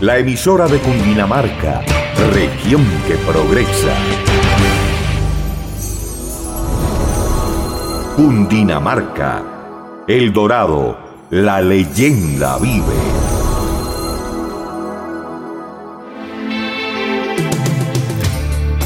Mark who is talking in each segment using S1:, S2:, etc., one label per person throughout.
S1: la emisora de Cundinamarca, región que progresa. Cundinamarca, El Dorado, la leyenda vive.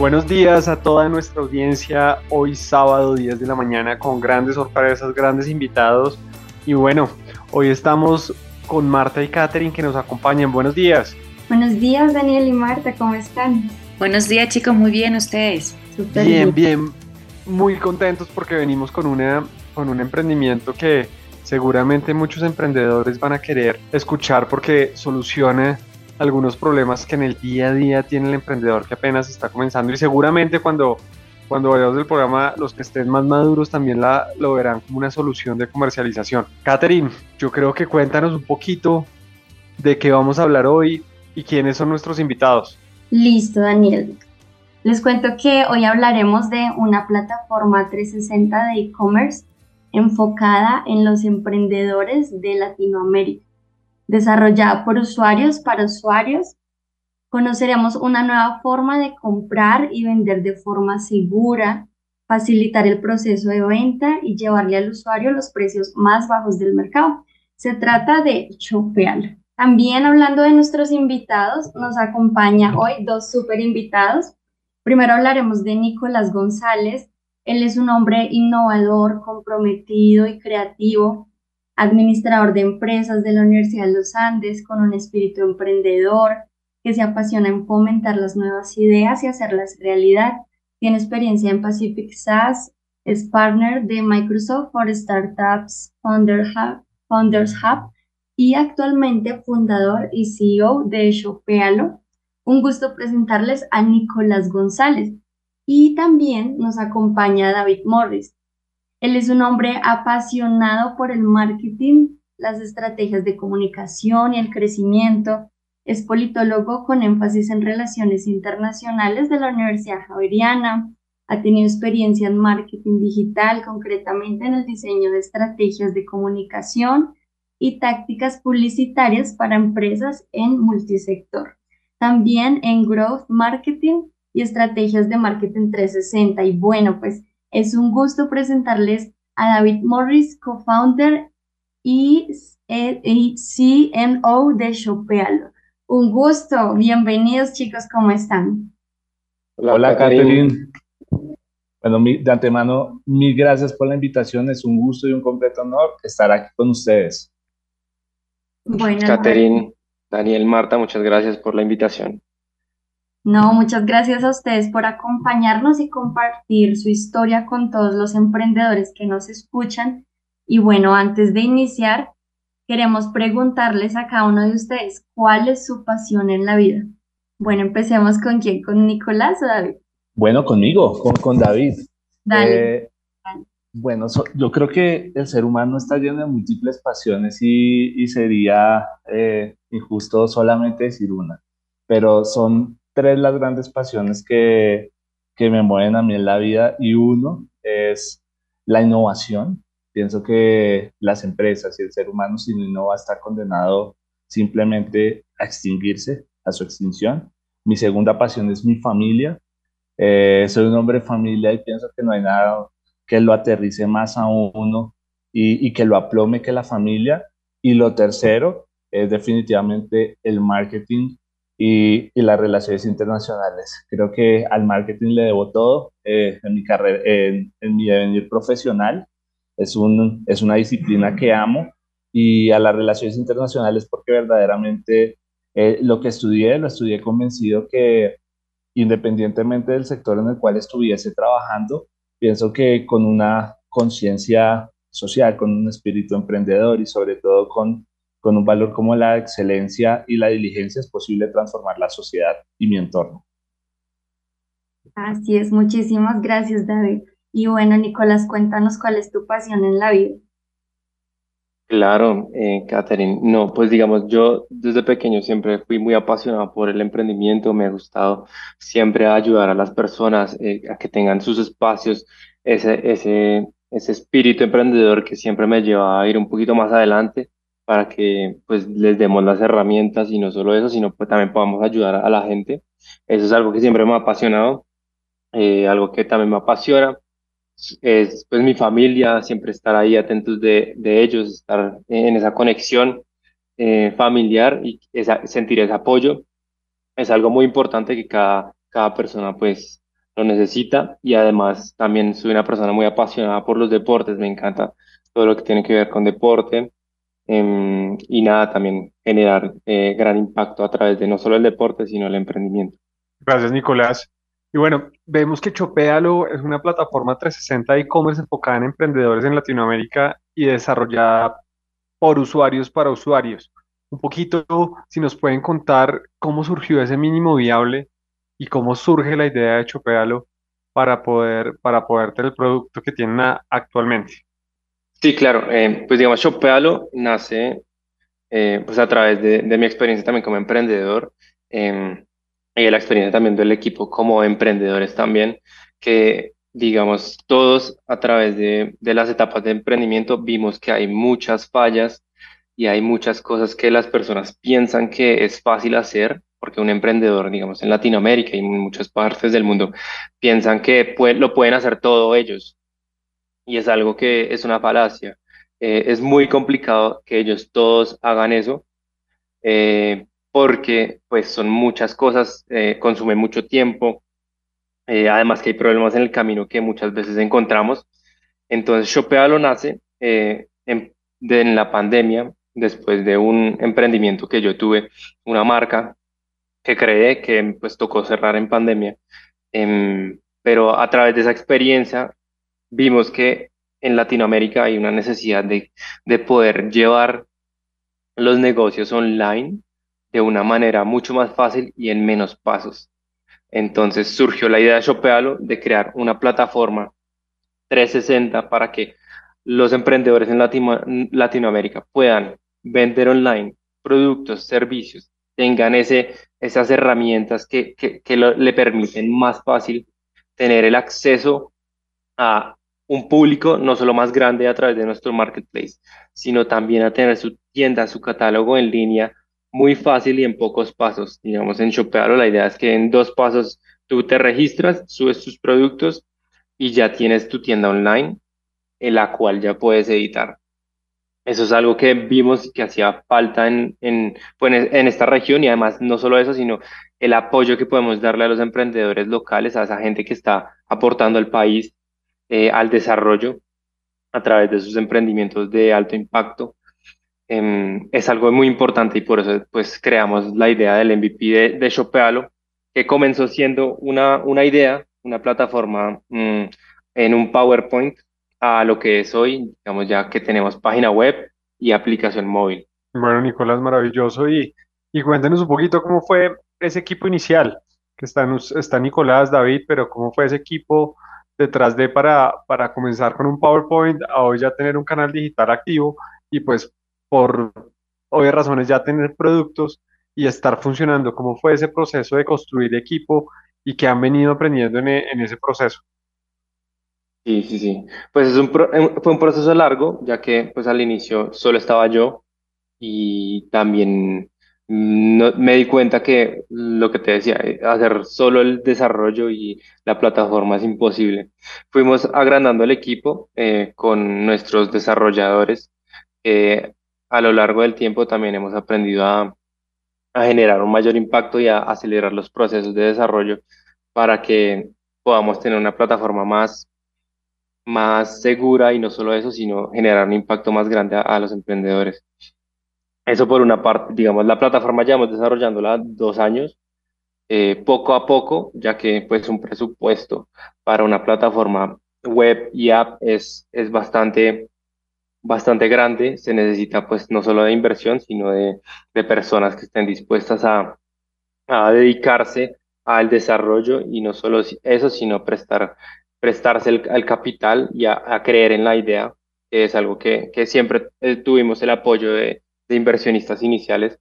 S2: Buenos días a toda nuestra audiencia. Hoy sábado 10 de la mañana con grandes sorpresas, grandes invitados. Y bueno, hoy estamos con Marta y Katherine que nos acompañan. Buenos días.
S3: Buenos días Daniel y Marta, ¿cómo están?
S4: Buenos días chicos, muy bien ustedes.
S2: bien, bien, muy contentos porque venimos con, una, con un emprendimiento que seguramente muchos emprendedores van a querer escuchar porque soluciona algunos problemas que en el día a día tiene el emprendedor que apenas está comenzando y seguramente cuando, cuando veamos el programa los que estén más maduros también la, lo verán como una solución de comercialización. Catherine, yo creo que cuéntanos un poquito de qué vamos a hablar hoy y quiénes son nuestros invitados.
S3: Listo, Daniel. Les cuento que hoy hablaremos de una plataforma 360 de e-commerce enfocada en los emprendedores de Latinoamérica desarrollada por usuarios para usuarios. Conoceremos una nueva forma de comprar y vender de forma segura, facilitar el proceso de venta y llevarle al usuario los precios más bajos del mercado. Se trata de Chopeal. También hablando de nuestros invitados, nos acompaña hoy dos super invitados. Primero hablaremos de Nicolás González. Él es un hombre innovador, comprometido y creativo administrador de empresas de la Universidad de los Andes con un espíritu emprendedor que se apasiona en fomentar las nuevas ideas y hacerlas realidad. Tiene experiencia en Pacific SaaS, es partner de Microsoft for Startups Founders Hub, y actualmente fundador y CEO de Shopealo. Un gusto presentarles a Nicolás González. Y también nos acompaña David Morris. Él es un hombre apasionado por el marketing, las estrategias de comunicación y el crecimiento. Es politólogo con énfasis en relaciones internacionales de la Universidad Javeriana. Ha tenido experiencia en marketing digital, concretamente en el diseño de estrategias de comunicación y tácticas publicitarias para empresas en multisector. También en growth marketing y estrategias de marketing 360. Y bueno, pues es un gusto presentarles a David Morris, co-founder y, CMO de Shopealo. Un gusto, bienvenidos chicos, ¿cómo están?
S5: Hola, Hola Catherine. Bueno, de antemano, mil gracias por la invitación. Es un gusto y un completo honor estar aquí con ustedes.
S2: Bueno, Catherine, Daniel, Marta, muchas gracias por la invitación.
S3: No, muchas gracias a ustedes por acompañarnos y compartir su historia con todos los emprendedores que nos escuchan. Y bueno, antes de iniciar, queremos preguntarles a cada uno de ustedes, ¿cuál es su pasión en la vida? Bueno, empecemos con quién, con Nicolás o David.
S5: Bueno, conmigo, con, con David. Dale. Eh, bueno, yo creo que el ser humano está lleno de múltiples pasiones y, sería eh, injusto solamente decir una, pero son tres las grandes pasiones que, que me mueven a mí en la vida y uno es la innovación. Pienso que las empresas y el ser humano sin innova está condenado simplemente a extinguirse, a su extinción. Mi segunda pasión es mi familia. Eh, soy un hombre de familia y pienso que no hay nada que lo aterrice más a uno y, y que lo aplome que la familia. Y lo tercero es definitivamente el marketing y, y, las relaciones internacionales. Creo que al marketing le debo todo eh, en mi carrera, en, en, mi devenir profesional. Es, un, es una disciplina que amo y a las relaciones internacionales porque verdaderamente eh, lo que estudié, lo estudié convencido que independientemente del sector en el cual estuviese trabajando, pienso que con una conciencia social, con un espíritu emprendedor y sobre todo con, con un valor como la excelencia y la diligencia es posible transformar la sociedad y mi entorno.
S3: Así es, muchísimas gracias David. Y bueno, Nicolás, cuéntanos cuál es tu pasión en la vida.
S6: Claro, eh, Catherine. No, pues digamos, yo desde pequeño siempre fui muy apasionado por el emprendimiento, me ha gustado siempre ayudar a las personas eh, a que tengan sus espacios, ese, ese, ese espíritu emprendedor que siempre me lleva a ir un poquito más adelante para que pues les demos las herramientas y no solo eso, sino pues también podamos ayudar a la gente. Eso es algo que siempre me ha apasionado, eh, algo que también me apasiona es pues mi familia, siempre estar ahí atentos de, de ellos, estar en esa conexión eh, familiar y esa, sentir ese apoyo. Es algo muy importante que cada, cada persona pues lo necesita y además también soy una persona muy apasionada por los deportes, me encanta todo lo que tiene que ver con deporte em, y nada, también generar eh, gran impacto a través de no solo el deporte, sino el emprendimiento.
S2: Gracias, Nicolás. Y bueno, vemos que Chopealo es una plataforma 360 de e-commerce enfocada en emprendedores en Latinoamérica y desarrollada por usuarios para usuarios. Un poquito, si nos pueden contar cómo surgió ese mínimo viable y cómo surge la idea de Chopealo para poder, para poder tener el producto que tienen actualmente.
S6: Sí, claro. Eh, pues digamos, Chopealo nace eh, pues a través de, mi experiencia también como emprendedor. Eh, y la experiencia también del equipo como emprendedores también, que digamos, todos a través de, de las etapas de emprendimiento vimos que hay muchas fallas y hay muchas cosas que las personas piensan que es fácil hacer, porque un emprendedor, digamos, en Latinoamérica y en muchas partes del mundo, piensan que lo pueden hacer todo ellos. Y es algo que es una falacia. Eh, es muy complicado que ellos todos hagan eso, eh, porque pues son muchas cosas, eh, consume mucho tiempo, eh, además que hay problemas en el camino que muchas veces encontramos. Entonces Shopea lo nace en, en, la pandemia, después de un emprendimiento que yo tuve, una marca que creé que pues tocó cerrar en pandemia, em, pero a través de esa experiencia vimos que en Latinoamérica hay una necesidad de, de poder llevar los negocios online de una manera mucho más fácil y en menos pasos. Entonces surgió la idea de Shopealo de crear una plataforma 360 para que los emprendedores en Latinoamérica puedan vender online productos, servicios, tengan ese, esas herramientas que, que, le permiten más fácil tener el acceso a un público no solo más grande a través de nuestro marketplace, sino también a tener su tienda, su catálogo en línea muy fácil y en pocos pasos. Digamos, en Shopealo la idea es que en dos pasos tú te registras, subes tus productos y ya tienes tu tienda online en la cual ya puedes editar. Eso es algo que vimos que hacía falta en, en, pues, en esta región y además no solo eso, sino el apoyo que podemos darle a los emprendedores locales, a esa gente que está aportando al país eh, al desarrollo a través de sus emprendimientos de alto impacto. Em, es algo muy importante y por eso pues creamos la idea del MVP de, de Shopealo, que comenzó siendo una, una idea, una plataforma mm, en un PowerPoint a lo que es hoy, digamos ya que tenemos página web y aplicación móvil.
S2: Bueno, Nicolás, maravilloso. Y, y cuéntenos un poquito cómo fue ese equipo inicial, que está, está Nicolás, David, pero cómo fue ese equipo detrás de para, para comenzar con un PowerPoint a hoy ya tener un canal digital activo y pues por obvias razones ya tener productos y estar funcionando. ¿Cómo fue ese proceso de construir equipo y que han venido aprendiendo en, e, ese proceso?
S6: Sí, sí, sí. Pues es un fue un proceso largo, ya que pues al inicio solo estaba yo y también no, me di cuenta que lo que te decía, eh, hacer solo el desarrollo y la plataforma es imposible. Fuimos agrandando el equipo eh, con nuestros desarrolladores. Eh, a lo largo del tiempo también hemos aprendido a, a generar un mayor impacto y a acelerar los procesos de desarrollo para que podamos tener una plataforma más, más segura y no solo eso, sino generar un impacto más grande a, los emprendedores. Eso por una parte, digamos, la plataforma llevamos desarrollándola dos años, eh, poco a poco, ya que pues un presupuesto para una plataforma web y app es, es bastante bastante grande, se necesita pues no solo de inversión, sino de, personas que estén dispuestas a, dedicarse al desarrollo y no solo eso, sino prestar, prestarse el, al capital y a, creer en la idea, que es algo que, siempre eh, tuvimos el apoyo de, inversionistas iniciales.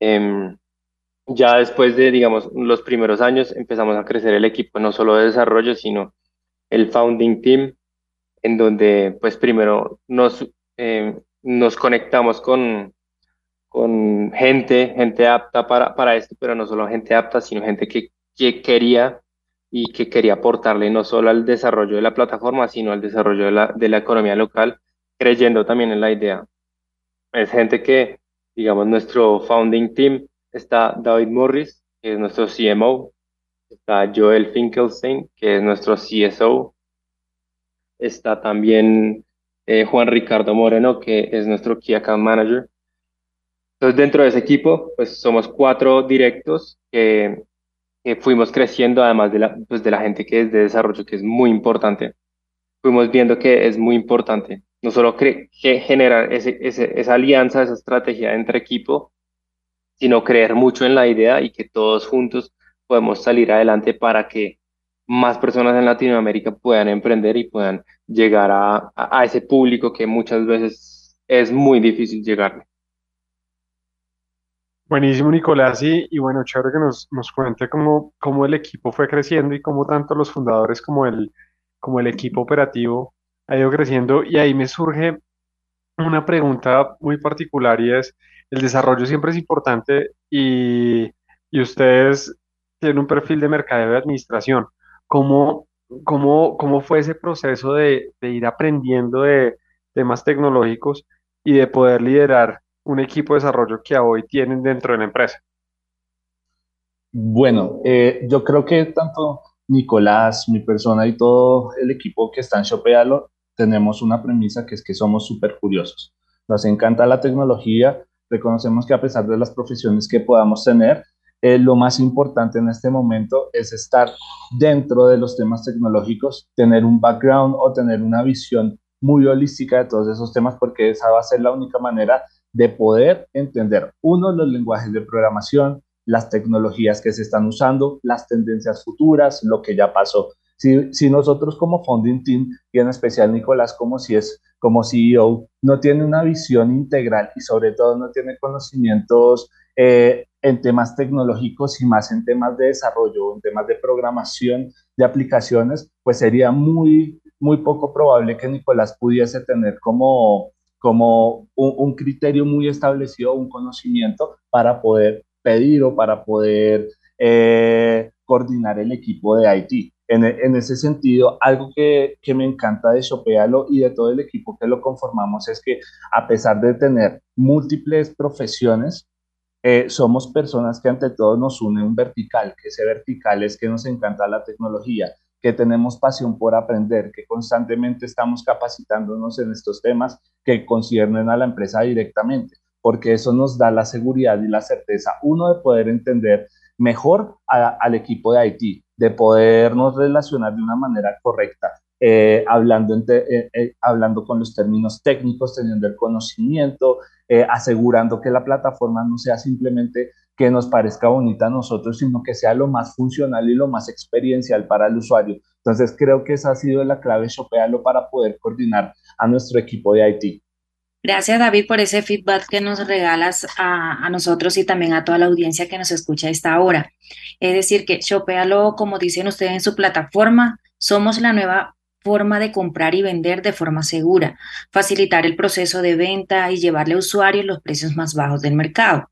S6: Em, ya después de, digamos, los primeros años empezamos a crecer el equipo, no solo de desarrollo, sino el founding team, en donde pues primero nos eh, nos conectamos con, con gente, gente apta para, para esto, pero no solo gente apta, sino gente que, que quería y que quería aportarle no solo al desarrollo de la plataforma, sino al desarrollo de la, de la economía local, creyendo también en la idea. Es gente que, digamos, nuestro founding team está David Morris, que es nuestro CMO, está Joel Finkelstein, que es nuestro CSO, está también eh, Juan Ricardo Moreno, que es nuestro Key Account Manager. Entonces, dentro de ese equipo, pues somos cuatro directos que, fuimos creciendo, además de la, pues, de la gente que es de desarrollo, que es muy importante. Fuimos viendo que es muy importante solo que generar esa alianza, esa estrategia entre equipo, sino creer mucho en la idea y que todos juntos podemos salir adelante para que más personas en Latinoamérica puedan emprender y puedan llegar a, a, ese público que muchas veces es muy difícil llegarle.
S2: Buenísimo, Nicolás. Y, y, bueno, chévere que nos, nos cuente cómo, cómo, el equipo fue creciendo y cómo tanto los fundadores como el, como el equipo operativo ha ido creciendo. Y ahí me surge una pregunta muy particular y es, el desarrollo siempre es importante y, y ustedes tienen un perfil de mercadeo de administración. ¿Cómo, cómo, cómo fue ese proceso de, ir aprendiendo de temas tecnológicos y de poder liderar un equipo de desarrollo que hoy tienen dentro de la empresa?
S5: Bueno, eh, yo creo que tanto Nicolás, mi persona y todo el equipo que está en Shopealo tenemos una premisa que es que somos súper curiosos. Nos encanta la tecnología, reconocemos que a pesar de las profesiones que podamos tener, eh, lo más importante en este momento es estar dentro de los temas tecnológicos, tener un background o tener una visión muy holística de todos esos temas, porque esa va a ser la única manera de poder entender, uno, los lenguajes de programación, las tecnologías que se están usando, las tendencias futuras, lo que ya pasó. Si, nosotros como founding team, y en especial Nicolás como si es como CEO, no tiene una visión integral y sobre todo no tiene conocimientos eh, en temas tecnológicos y más en temas de desarrollo, en temas de programación de aplicaciones, pues sería muy, muy poco probable que Nicolás pudiese tener como, como un, criterio muy establecido, un conocimiento para poder pedir o para poder eh, coordinar el equipo de IT. En, ese sentido, algo que, que me encanta de Shopealo y de todo el equipo que lo conformamos es que a pesar de tener múltiples profesiones, eh, somos personas que ante todo nos une un vertical, que ese vertical es que nos encanta la tecnología, que tenemos pasión por aprender, que constantemente estamos capacitándonos en estos temas que conciernen a la empresa directamente, porque eso nos da la seguridad y la certeza, uno, de poder entender mejor al equipo de IT, de podernos relacionar de una manera correcta, eh, hablando, eh, hablando con los términos técnicos, teniendo el conocimiento, eh, asegurando que la plataforma no sea simplemente que nos parezca bonita a nosotros, sino que sea lo más funcional y lo más experiencial para el usuario. Entonces creo que esa ha sido la clave Shopealo para poder coordinar a nuestro equipo de IT.
S4: Gracias David por ese feedback que nos regalas a, nosotros y también a toda la audiencia que nos escucha a esta hora. Es decir, que Shopealo, como dicen ustedes en su plataforma, somos la nueva forma de comprar y vender de forma segura, facilitar el proceso de venta y llevarle a usuarios los precios más bajos del mercado.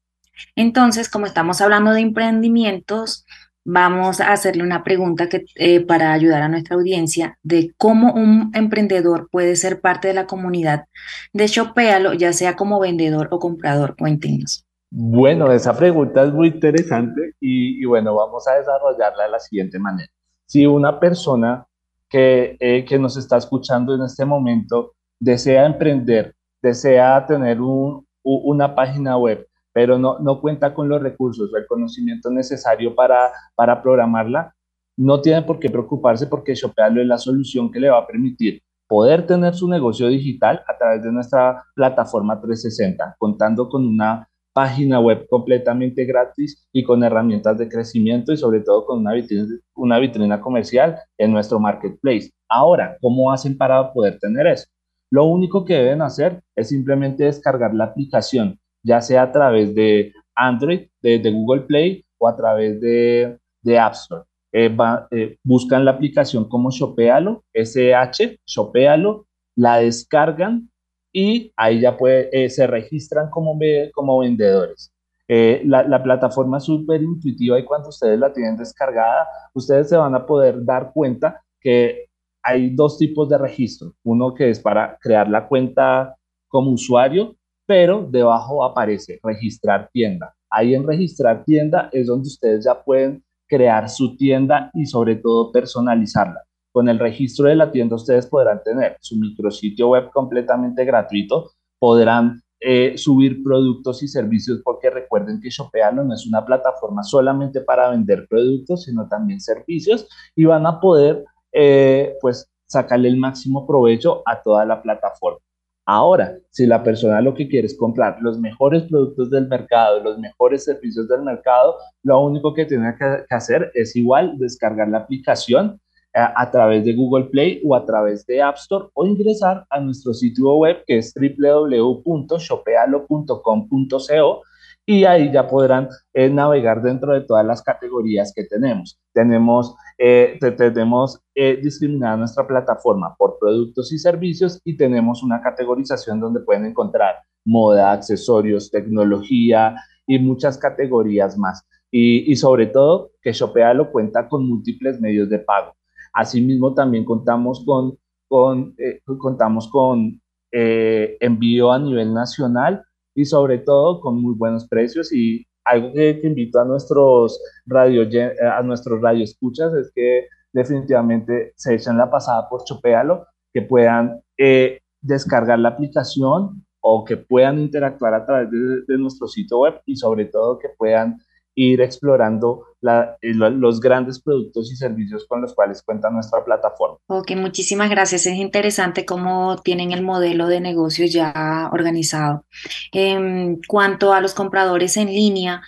S4: Entonces, como estamos hablando de emprendimientos, vamos a hacerle una pregunta que, eh, para ayudar a nuestra audiencia de cómo un emprendedor puede ser parte de la comunidad de Shopealo, ya sea como vendedor o comprador. Cuéntenos.
S5: Bueno, esa pregunta es muy interesante y, bueno, vamos a desarrollarla de la siguiente manera. Si una persona que, eh, que nos está escuchando en este momento desea emprender, desea tener un, una página web, pero no, no cuenta con los recursos o el conocimiento necesario para, para programarla, no tiene por qué preocuparse porque Shopealo es la solución que le va a permitir poder tener su negocio digital a través de nuestra plataforma 360, contando con una página web completamente gratis y con herramientas de crecimiento y sobre todo con una vitrina, una vitrina comercial en nuestro marketplace. Ahora, ¿cómo hacen para poder tener eso? Lo único que deben hacer es simplemente descargar la aplicación, ya sea a través de Android, de, Google Play o a través de, de App Store. Eh, eh, buscan la aplicación como Shopealo, SH, Shopealo, la descargan y ahí ya eh, se registran como, como vendedores. la, la, plataforma es súper intuitiva y cuando ustedes la tienen descargada, ustedes se van a poder dar cuenta que hay dos tipos de registro. Uno que es para crear la cuenta como usuario, pero debajo aparece registrar tienda. Ahí en registrar tienda es donde ustedes ya pueden crear su tienda y sobre todo personalizarla. Con el registro de la tienda ustedes podrán tener su micrositio web completamente gratuito, podrán eh, subir productos y servicios porque recuerden que Shopealo no es una plataforma solamente para vender productos, sino también servicios y van a poder eh, pues sacarle el máximo provecho a toda la plataforma. Ahora, si la persona lo que quiere es comprar los mejores productos del mercado, los mejores servicios del mercado, lo único que tiene que, hacer es igual descargar la aplicación a, eh, a través de Google Play o a través de App Store o ingresar a nuestro sitio web que es www.shopealo.com.co y ahí ya podrán eh, navegar dentro de todas las categorías que tenemos. Tenemos, eh, tenemos eh, discriminada nuestra plataforma por productos y servicios y tenemos una categorización donde pueden encontrar moda, accesorios, tecnología y muchas categorías más. Y, y sobre todo que Shopealo cuenta con múltiples medios de pago. Asimismo, también contamos con, con, contamos con envío a nivel nacional y sobre todo con muy buenos precios. Y algo que, invito a nuestros radio a nuestros escuchas es que definitivamente se echen la pasada por Chopealo, que puedan eh, descargar la aplicación o que puedan interactuar a través de, nuestro sitio web y sobre todo que puedan ir explorando eh, los grandes productos y servicios con los cuales cuenta nuestra plataforma.
S4: Ok, muchísimas gracias. Es interesante cómo tienen el modelo de negocio ya organizado. En cuanto a los compradores en línea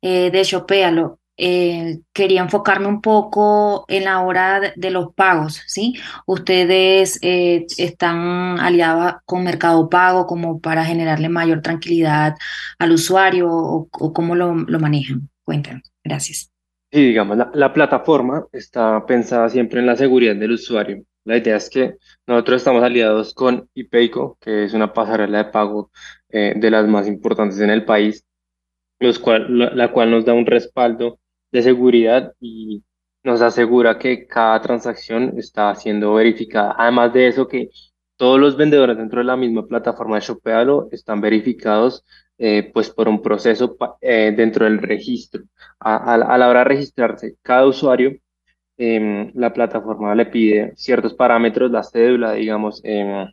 S4: eh, de Shopealo, eh, quería enfocarme un poco en la hora de, los pagos, ¿sí? Ustedes están aliados con Mercado Pago como para generarle mayor tranquilidad al usuario o, cómo lo, lo manejan. Cuéntanos. Gracias.
S6: Sí, digamos, la, plataforma está pensada siempre en la seguridad del usuario. La idea es que nosotros estamos aliados con IPEICO, que es una pasarela de pago eh, de las más importantes en el país, los cual, la, cual nos da un respaldo de seguridad y nos asegura que cada transacción está siendo verificada. Además de eso, que todos los vendedores dentro de la misma plataforma de Shopealo están verificados eh, pues por un proceso eh, dentro del registro. A, la hora de registrarse, cada usuario, em, la plataforma le pide ciertos parámetros, la cédula, digamos, em,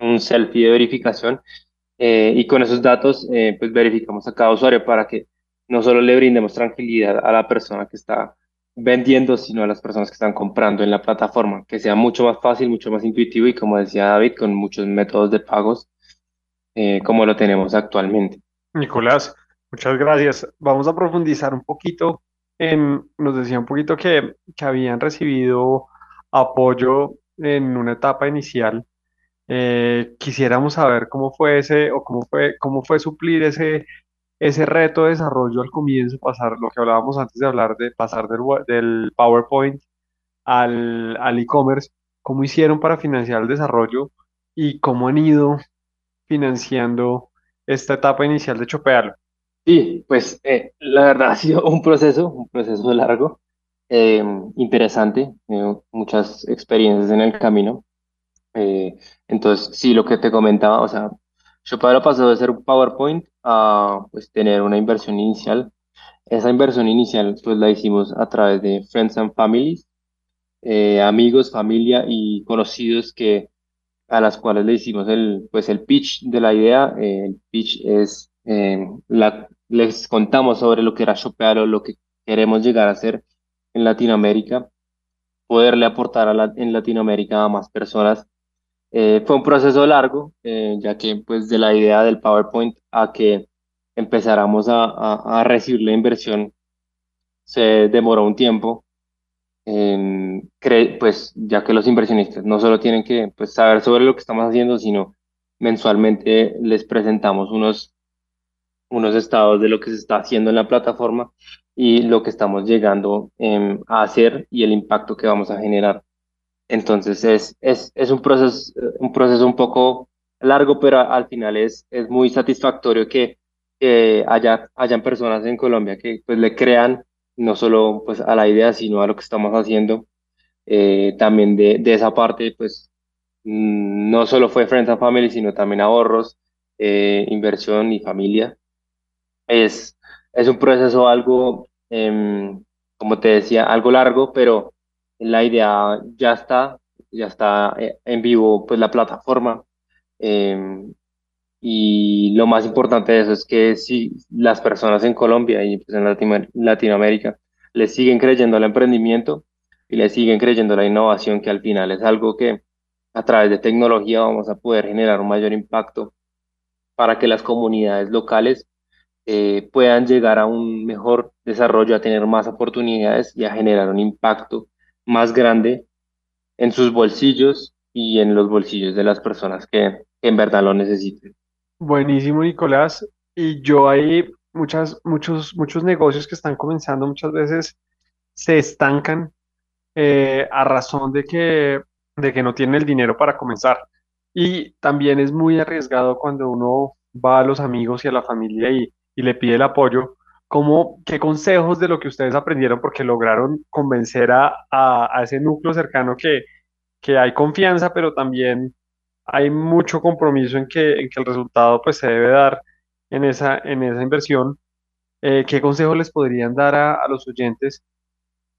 S6: un selfie de verificación, eh, y con esos datos, pues verificamos a cada usuario para que no solo le brindemos tranquilidad a la persona que está vendiendo, sino a las personas que están comprando en la plataforma, que sea mucho más fácil, mucho más intuitivo y como decía David, con muchos métodos de pagos eh, como lo tenemos actualmente.
S2: Nicolás, muchas gracias. Vamos a profundizar un poquito. En, nos decía un poquito que, que habían recibido apoyo en una etapa inicial. Eh, quisiéramos saber cómo fue ese o cómo fue, cómo fue suplir ese, ese reto de desarrollo al comienzo, pasar lo que hablábamos antes de hablar de pasar del, del PowerPoint al, al e-commerce, cómo hicieron para financiar el desarrollo y cómo han ido financiando esta etapa inicial de chopearlo?
S6: Sí, pues eh, la verdad ha sido un proceso, un proceso largo, eh, interesante, muchas experiencias en el camino. Eh, entonces, sí, lo que te comentaba, o sea, Shopalo pasó de ser un PowerPoint a pues tener una inversión inicial. Esa inversión inicial pues la hicimos a través de Friends and Families, eh, amigos, familia y conocidos que a las cuales le hicimos el pues el pitch de la idea. Eh, el pitch es eh, la, les contamos sobre lo que era Shopalo, lo que queremos llegar a hacer en Latinoamérica, poderle aportar a en Latinoamérica a más personas eh, fue un proceso largo, eh, ya que pues de la idea del PowerPoint a que empezáramos a, a, recibir la inversión se demoró un tiempo, pues ya que los inversionistas no solo tienen que pues, saber sobre lo que estamos haciendo, sino mensualmente les presentamos unos, unos estados de lo que se está haciendo en la plataforma y lo que estamos llegando em, a hacer y el impacto que vamos a generar. Entonces es, es, es un, proceso, un proceso un poco largo, pero al final es, es muy satisfactorio que, haya, hayan personas en Colombia que pues, le crean no solo pues, a la idea, sino a lo que estamos haciendo. Eh, también de, de, esa parte, pues mm, no solo fue Friends and Family, sino también ahorros, eh, inversión y familia. Es, es un proceso algo, em, como te decía, algo largo, pero la idea ya está, ya está eh, en vivo pues la plataforma. Em, y lo más importante de eso es que si las personas en Colombia y pues en Latinoamérica le siguen creyendo al emprendimiento y le siguen creyendo la innovación, que al final es algo que a través de tecnología vamos a poder generar un mayor impacto para que las comunidades locales eh, puedan llegar a un mejor desarrollo, a tener más oportunidades y a generar un impacto más grande en sus bolsillos y en los bolsillos de las personas que, en verdad lo necesiten.
S2: Buenísimo, Nicolás. Y yo hay muchas, muchos, muchos negocios que están comenzando muchas veces se estancan eh, a razón de que, de que no tienen el dinero para comenzar. Y también es muy arriesgado cuando uno va a los amigos y a la familia y, y le pide el apoyo, ¿Cómo, qué consejos de lo que ustedes aprendieron, porque lograron convencer a, a, ese núcleo cercano que, que, hay confianza, pero también hay mucho compromiso en que, en que el resultado pues, se debe dar en esa, en esa inversión? Eh, ¿qué consejos les podrían dar a, a, los oyentes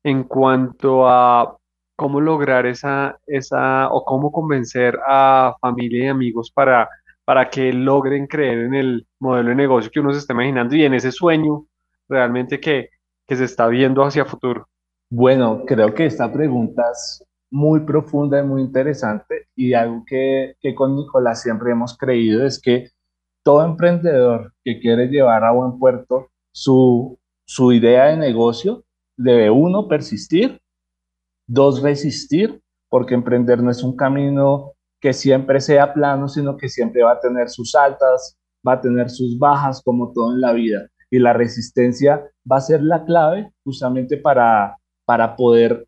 S2: en cuanto a cómo lograr esa, esa o cómo convencer a familia y amigos para, para que logren creer en el modelo de negocio que uno se está imaginando y en ese sueño realmente que, que se está viendo hacia futuro?
S5: Bueno, creo que esta pregunta es muy profunda y muy interesante y algo que, que con Nicolás siempre hemos creído es que todo emprendedor que quiere llevar a buen puerto su, su idea de negocio debe uno persistir, dos resistir, porque emprender no es un camino que siempre sea plano, sino que siempre va a tener sus altas, va a tener sus bajas, como todo en la vida y la resistencia va a ser la clave justamente para, para poder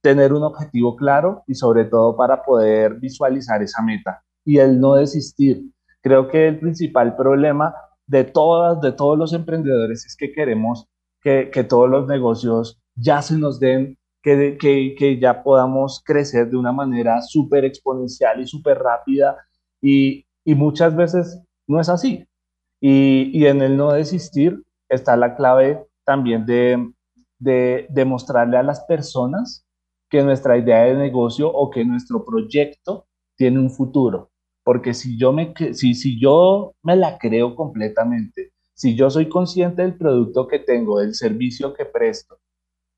S5: tener un objetivo claro y sobre todo para poder visualizar esa meta y el no desistir. Creo que el principal problema de todas, de todos los emprendedores es que queremos que, que todos los negocios ya se nos den, que, que, que ya podamos crecer de una manera súper exponencial y súper rápida y, y muchas veces no es así. Y, en el no desistir está la clave también de, de demostrarle a las personas que nuestra idea de negocio o que nuestro proyecto tiene un futuro. Porque si yo me, si, si yo me la creo completamente, si yo soy consciente del producto que tengo, del servicio que presto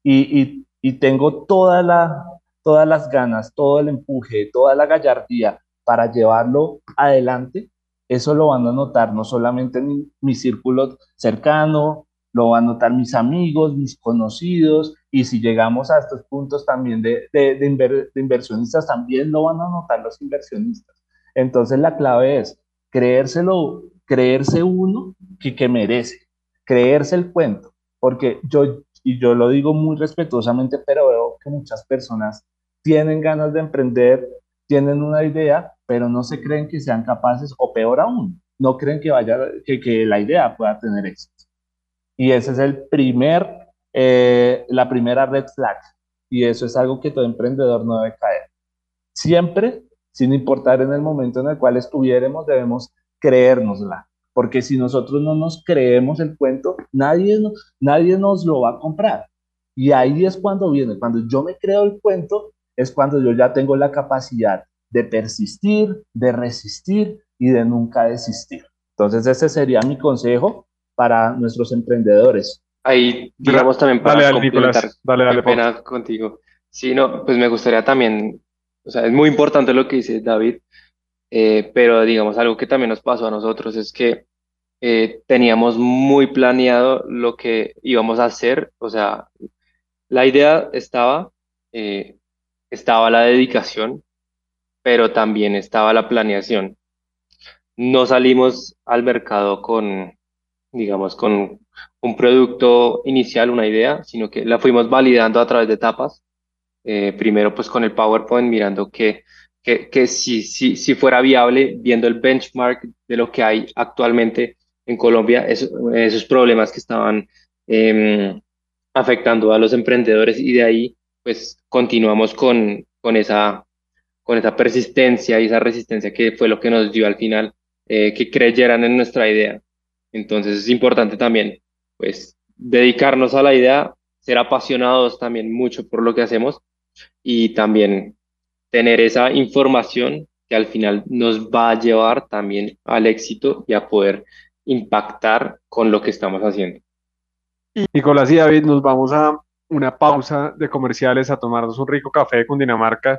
S5: y, y, y tengo toda la, todas las ganas, todo el empuje, toda la gallardía para llevarlo adelante, eso lo van a notar no solamente en mi círculo cercano, lo van a notar mis amigos, mis conocidos, y si llegamos a estos puntos también de, de, inversionistas, también lo van a notar los inversionistas. Entonces la clave es creérselo, creerse uno que, que merece, creerse el cuento, porque yo, y yo lo digo muy respetuosamente, pero veo que muchas personas tienen ganas de emprender, tienen una idea, pero no se creen que sean capaces, o peor aún, no creen que, vaya, que, que la idea pueda tener éxito. Y ese es el primer, eh, la primera red flag. Y eso es algo que todo emprendedor no debe caer. Siempre, sin importar en el momento en el cual estuviéramos, debemos creérnosla. Porque si nosotros no nos creemos el cuento, nadie, nadie nos lo va a comprar. Y ahí es cuando viene, cuando yo me creo el cuento, es cuando yo ya tengo la capacidad de persistir, de resistir y de nunca desistir. Entonces ese sería mi consejo para nuestros emprendedores.
S6: Ahí, digamos también para dale, complementar, dale, dale, pena contigo. Sí, no, pues me gustaría también, o sea, es muy importante lo que dice David, eh, pero digamos algo que también nos pasó a nosotros es que eh, teníamos muy planeado lo que íbamos a hacer, o sea, la idea estaba, eh, estaba la dedicación, pero también estaba la planeación. No salimos al mercado con, digamos, con un producto inicial, una idea, sino que la fuimos validando a través de etapas. Eh, primero, pues con el PowerPoint, mirando que, que, que si, si, si, fuera viable, viendo el benchmark de lo que hay actualmente en Colombia, esos, problemas que estaban eh, afectando a los emprendedores y de ahí pues continuamos con, con, esa, con esa persistencia y esa resistencia que fue lo que nos dio al final eh, que creyeran en nuestra idea. Entonces es importante también pues dedicarnos a la idea, ser apasionados también mucho por lo que hacemos y también tener esa información que al final nos va a llevar también al éxito y a poder impactar con lo que estamos haciendo.
S2: Nicolás y David, nos vamos a una pausa de comerciales a tomarnos un rico café con Dinamarca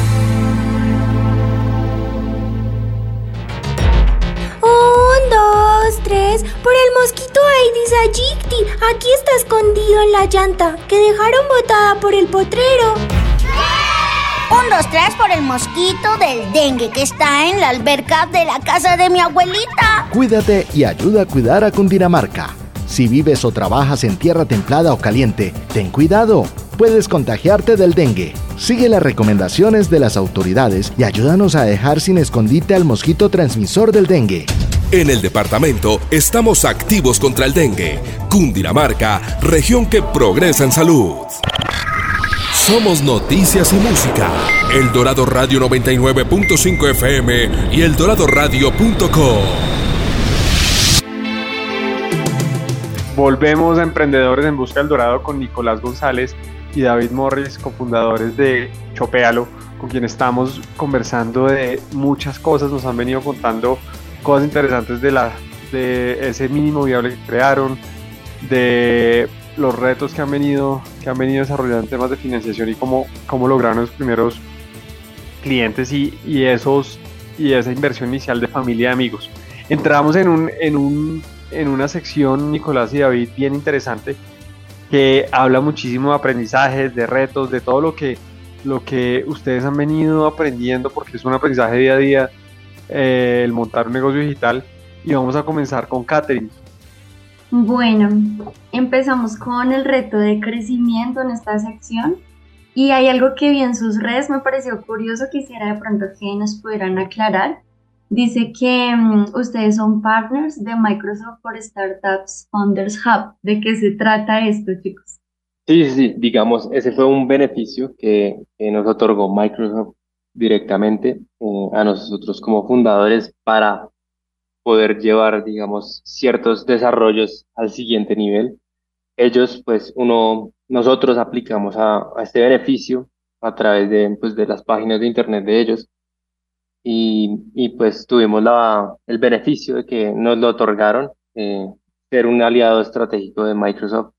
S7: Por el mosquito Aedes aegypti. Aquí está escondido en la llanta que dejaron botada por el potrero.
S8: Un, dos, tres por el mosquito del dengue que está en la alberca de la casa de mi abuelita.
S9: Cuídate y ayuda a cuidar a Cundinamarca. Si vives o trabajas en tierra templada o caliente, ten cuidado. Puedes contagiarte del dengue. Sigue las recomendaciones de las autoridades y ayúdanos a dejar sin escondite al mosquito transmisor del dengue.
S10: En el departamento estamos activos contra el dengue. Cundinamarca, región que progresa en salud. Somos noticias y música. El Dorado Radio 99.5 FM y el Radio.com.
S2: Volvemos a Emprendedores en Busca del Dorado con Nicolás González y David Morris, cofundadores de Chopealo, con quien estamos conversando de muchas cosas. Nos han venido contando cosas interesantes de, la, de ese mínimo viable que crearon, de los retos que han venido, que han venido desarrollando en temas de financiación y cómo, cómo lograron los primeros clientes y, y, esos, y esa inversión inicial de familia y amigos. Entramos en, un, en, un, en una sección, Nicolás y David, bien interesante, que habla muchísimo de aprendizajes, de retos, de todo lo que, lo que ustedes han venido aprendiendo, porque es un aprendizaje día a día eh, el montar un negocio digital y vamos a comenzar con Catherine.
S3: Bueno, empezamos con el reto de crecimiento en esta sección y hay algo que vi en sus redes, me pareció curioso, quisiera de pronto que nos pudieran aclarar. Dice que mm, ustedes son partners de Microsoft for Startups Founders Hub. ¿De qué se trata esto, chicos?
S6: Sí, sí, digamos, ese fue un beneficio que, que nos otorgó Microsoft directamente eh, a nosotros como fundadores para poder llevar, digamos, ciertos desarrollos al siguiente nivel. Ellos, pues, uno, nosotros aplicamos a, este beneficio a través de, pues, de las páginas de internet de ellos y, y pues tuvimos la, el beneficio de que nos lo otorgaron, eh, ser un aliado estratégico de Microsoft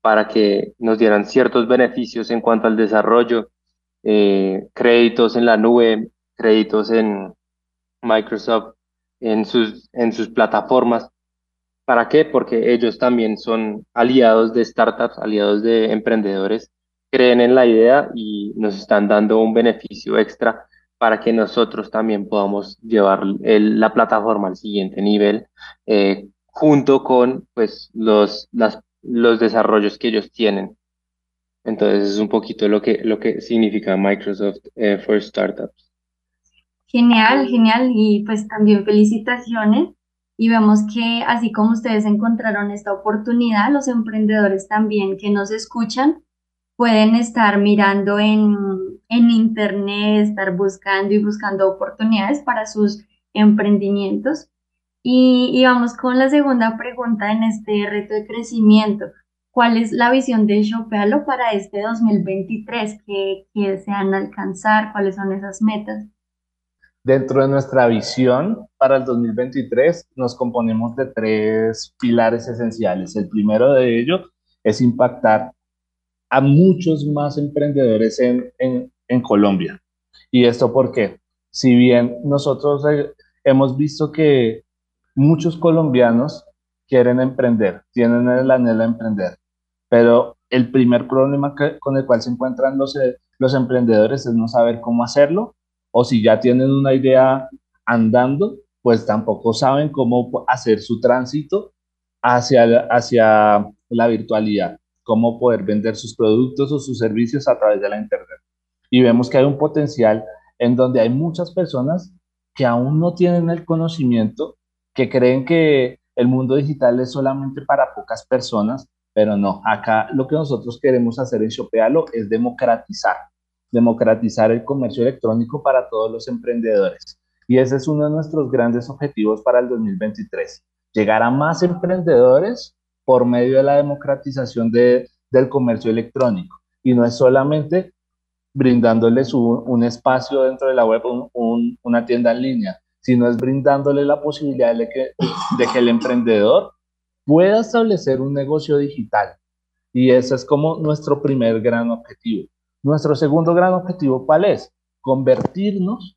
S6: para que nos dieran ciertos beneficios en cuanto al desarrollo eh, créditos en la nube, créditos en Microsoft, en sus, en sus plataformas. ¿Para qué? Porque ellos también son aliados de startups, aliados de emprendedores, creen en la idea y nos están dando un beneficio extra para que nosotros también podamos llevar la plataforma al siguiente nivel, eh, junto con pues, los, las, los desarrollos que ellos tienen. Entonces es un poquito lo que, lo que significa Microsoft eh, for Startups.
S3: Genial, genial. Y pues también felicitaciones. Y vemos que así como ustedes encontraron esta oportunidad, los emprendedores también que nos escuchan pueden estar mirando en, en internet, estar buscando y buscando oportunidades para sus emprendimientos. Y, y vamos con la segunda pregunta en este reto de crecimiento. ¿Cuál es la visión de Shopealo para este 2023? ¿Qué, qué desean alcanzar? ¿Cuáles son esas metas?
S5: Dentro de nuestra visión para el 2023 nos componemos de tres pilares esenciales. El primero de ellos es impactar a muchos más emprendedores en, en, Colombia. ¿Y esto por qué? Si bien nosotros eh, hemos visto que muchos colombianos quieren emprender, tienen el anhelo de emprender, pero el primer problema con el cual se encuentran los, eh, los emprendedores es no saber cómo hacerlo o si ya tienen una idea andando, pues tampoco saben cómo hacer su tránsito hacia, hacia la virtualidad, cómo poder vender sus productos o sus servicios a través de la Internet. Y vemos que hay un potencial en donde hay muchas personas que aún no tienen el conocimiento, que creen que el mundo digital es solamente para pocas personas, pero no, acá lo que nosotros queremos hacer en Shopealo es democratizar democratizar el comercio electrónico para todos los emprendedores. Y ese es uno de nuestros grandes objetivos para el 2023, llegar a más emprendedores por medio de la democratización de, del comercio electrónico. Y no es solamente brindándoles un, espacio dentro de la web, un, una tienda en línea, sino es brindándole la posibilidad de que el emprendedor pueda establecer un negocio digital. Y ese es como nuestro primer gran objetivo. Nuestro segundo gran objetivo, ¿cuál es? Convertirnos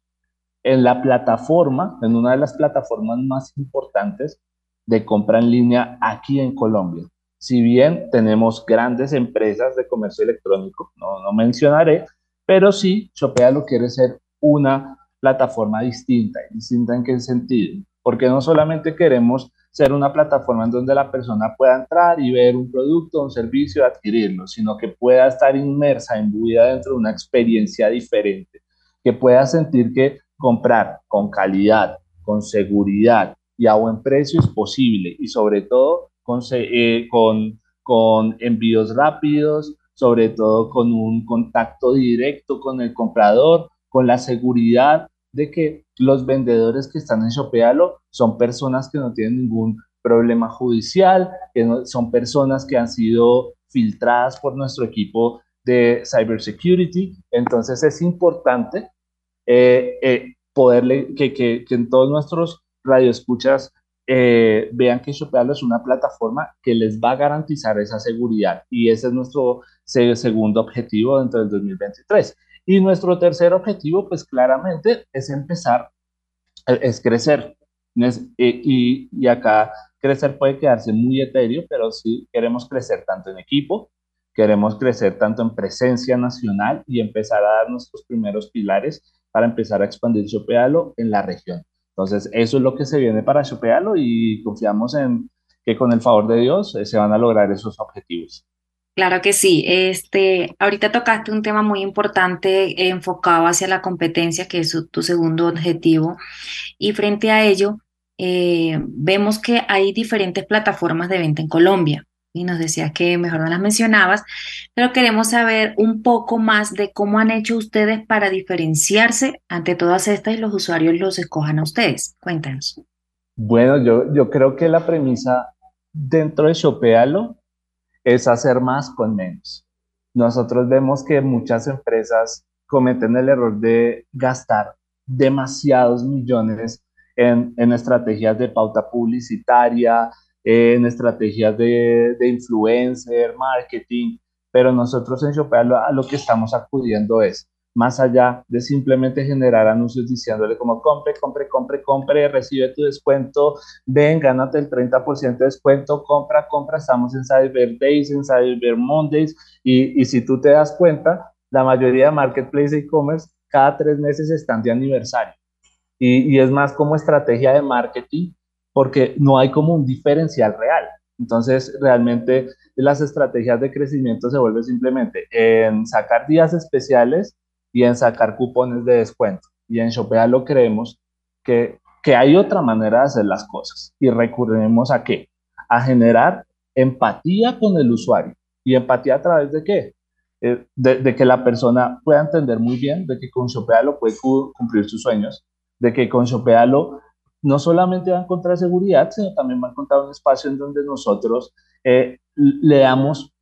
S5: en la plataforma, en una de las plataformas más importantes de compra en línea aquí en Colombia. Si bien tenemos grandes empresas de comercio electrónico, no, no mencionaré, pero sí, Shopea lo quiere ser una plataforma distinta. ¿Distinta en qué sentido? Porque no solamente queremos ser una plataforma en donde la persona pueda entrar y ver un producto, un servicio, adquirirlo, sino que pueda estar inmersa, imbuida dentro de una experiencia diferente, que pueda sentir que comprar con calidad, con seguridad y a buen precio es posible y sobre todo con, eh, envíos rápidos, sobre todo con un contacto directo con el comprador, con la seguridad de que los vendedores que están en Shopealo son personas que no tienen ningún problema judicial, que son personas que han sido filtradas por nuestro equipo de cybersecurity. Entonces es importante eh, eh, poderle, que, que, que, en todos nuestros radioescuchas eh, vean que Shopealo es una plataforma que les va a garantizar esa seguridad. Y ese es nuestro segundo objetivo dentro del 2023. Y nuestro tercer objetivo, pues claramente, es empezar, eh, es crecer. Eh, y, y acá crecer puede quedarse muy etéreo, pero sí queremos crecer tanto en equipo, queremos crecer tanto en presencia nacional y empezar a dar nuestros primeros pilares para empezar a expandir Chopealo en la región. Entonces, eso es lo que se viene para Chopealo y confiamos en que con el favor de Dios eh, se van a lograr esos objetivos.
S4: Claro que sí. Este, ahorita tocaste un tema muy importante enfocado hacia la competencia, que es tu segundo objetivo. Y frente a ello, eh, vemos que hay diferentes plataformas de venta en Colombia. Y nos decías que mejor no las mencionabas, pero queremos saber un poco más de cómo han hecho ustedes para diferenciarse ante todas estas y los usuarios los escojan a ustedes. Cuéntanos.
S5: Bueno, yo, yo creo que la premisa dentro de Shopealo es hacer más con menos. Nosotros vemos que muchas empresas cometen el error de gastar demasiados millones en, estrategias de pauta publicitaria, en estrategias de, de influencer, marketing, pero nosotros en Shopee a lo que estamos acudiendo es más allá de simplemente generar anuncios diciéndole como compre, compre, compre, compre, recibe tu descuento, ven, gánate el 30% de descuento, compra, compra, estamos en Cyber Days, en Cyber Mondays, y, y si tú te das cuenta, la mayoría de marketplace e-commerce cada tres meses están de aniversario. Y, y, es más como estrategia de marketing porque no hay como un diferencial real. Entonces, realmente las estrategias de crecimiento se vuelven simplemente en sacar días especiales y en sacar cupones de descuento. Y en Shopea creemos que, que hay otra manera de hacer las cosas y recurrimos a qué? A generar empatía con el usuario. ¿Y empatía a través de qué? Eh, de, que la persona pueda entender muy bien de que con Shopealo puede cumplir sus sueños, de que con Shopealo no solamente va a encontrar seguridad, sino también va a encontrar un espacio en donde nosotros eh, le damos,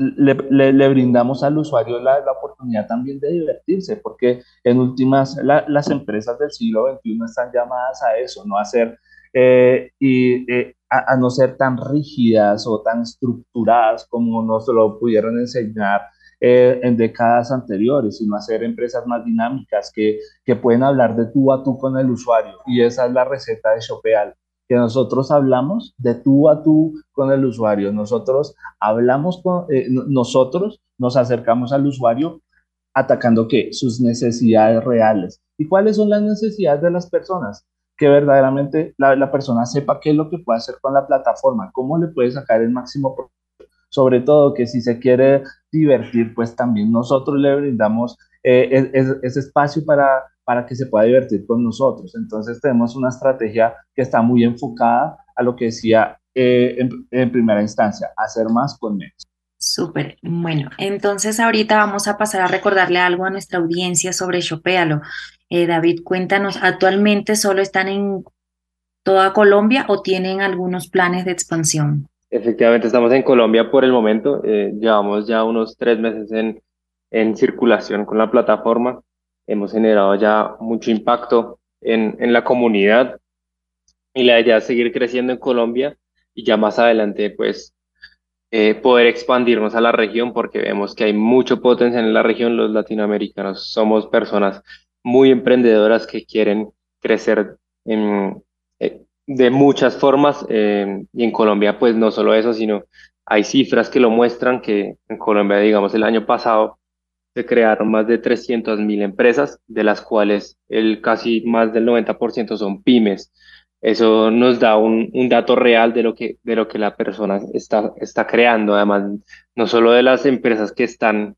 S5: le, le, brindamos al usuario la, la, oportunidad también de divertirse, porque en últimas las empresas del siglo XXI están llamadas a eso, no a ser eh, y a, no ser tan rígidas o tan estructuradas como nos lo pudieron enseñar eh, en décadas anteriores, sino hacer empresas más dinámicas que, que, pueden hablar de tú a tú con el usuario. Y esa es la receta de Shopeal, que nosotros hablamos de tú a tú con el usuario. Nosotros hablamos con, eh, nosotros nos acercamos al usuario atacando qué? Sus necesidades reales. ¿Y cuáles son las necesidades de las personas? que verdaderamente la, persona sepa qué es lo que puede hacer con la plataforma, cómo le puede sacar el máximo sobre todo que si se quiere divertir, pues también nosotros le brindamos eh, ese espacio para, para que se pueda divertir con nosotros. Entonces tenemos una estrategia que está muy enfocada a lo que decía eh, en, en, primera instancia, hacer más con menos.
S4: Súper. Bueno, entonces ahorita vamos a pasar a recordarle algo a nuestra audiencia sobre Shopéalo. Eh, David, cuéntanos, ¿actualmente solo están en toda Colombia o tienen algunos planes de expansión?
S6: Efectivamente, estamos en Colombia por el momento. Eh, llevamos ya unos tres meses en, en circulación con la plataforma. Hemos generado ya mucho impacto en, en la comunidad y la idea es seguir creciendo en Colombia y ya más adelante, pues, eh, poder expandirnos a la región porque vemos que hay mucho potencial en la región. Los latinoamericanos somos personas muy emprendedoras que quieren crecer en, eh, de muchas formas eh, y en Colombia pues no solo eso, sino hay cifras que lo muestran que en Colombia, digamos, el año pasado se crearon más de 300 mil empresas, de las cuales el casi más del 90% son pymes. Eso nos da un, un, dato real de lo que, de lo que la persona está, está creando, además, no solo de las empresas que están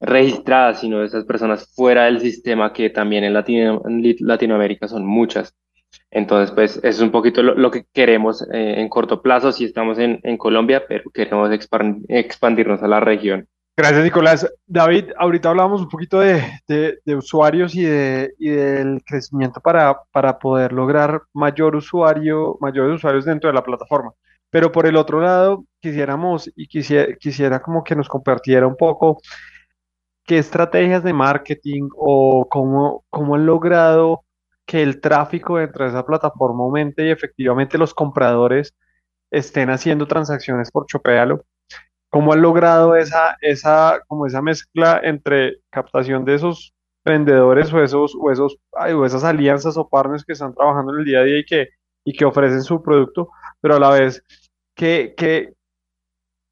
S6: registradas, sino de esas personas fuera del sistema que también en, Latino, Latinoamérica son muchas. Entonces, pues es un poquito lo, que queremos eh, en corto plazo, si estamos en, en Colombia, pero queremos expandirnos a la región.
S2: Gracias, Nicolás. David, ahorita hablábamos un poquito de, usuarios y, de, del crecimiento para, para poder lograr mayor usuario, mayores usuarios dentro de la plataforma. Pero por el otro lado, quisiéramos y quisiera, quisiera como que nos compartiera un poco qué estrategias de marketing o cómo, cómo han logrado que el tráfico dentro de esa plataforma aumente y efectivamente los compradores estén haciendo transacciones por Chopealo ¿Cómo han logrado esa, esa, como esa mezcla entre captación de esos vendedores o esos, o esos, o esas alianzas o partners que están trabajando en el día a día y que, y que ofrecen su producto, pero a la vez que, que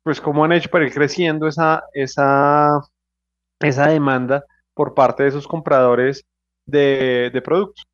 S2: pues cómo han hecho para ir creciendo esa, esa, esa demanda por parte de esos compradores de, de productos.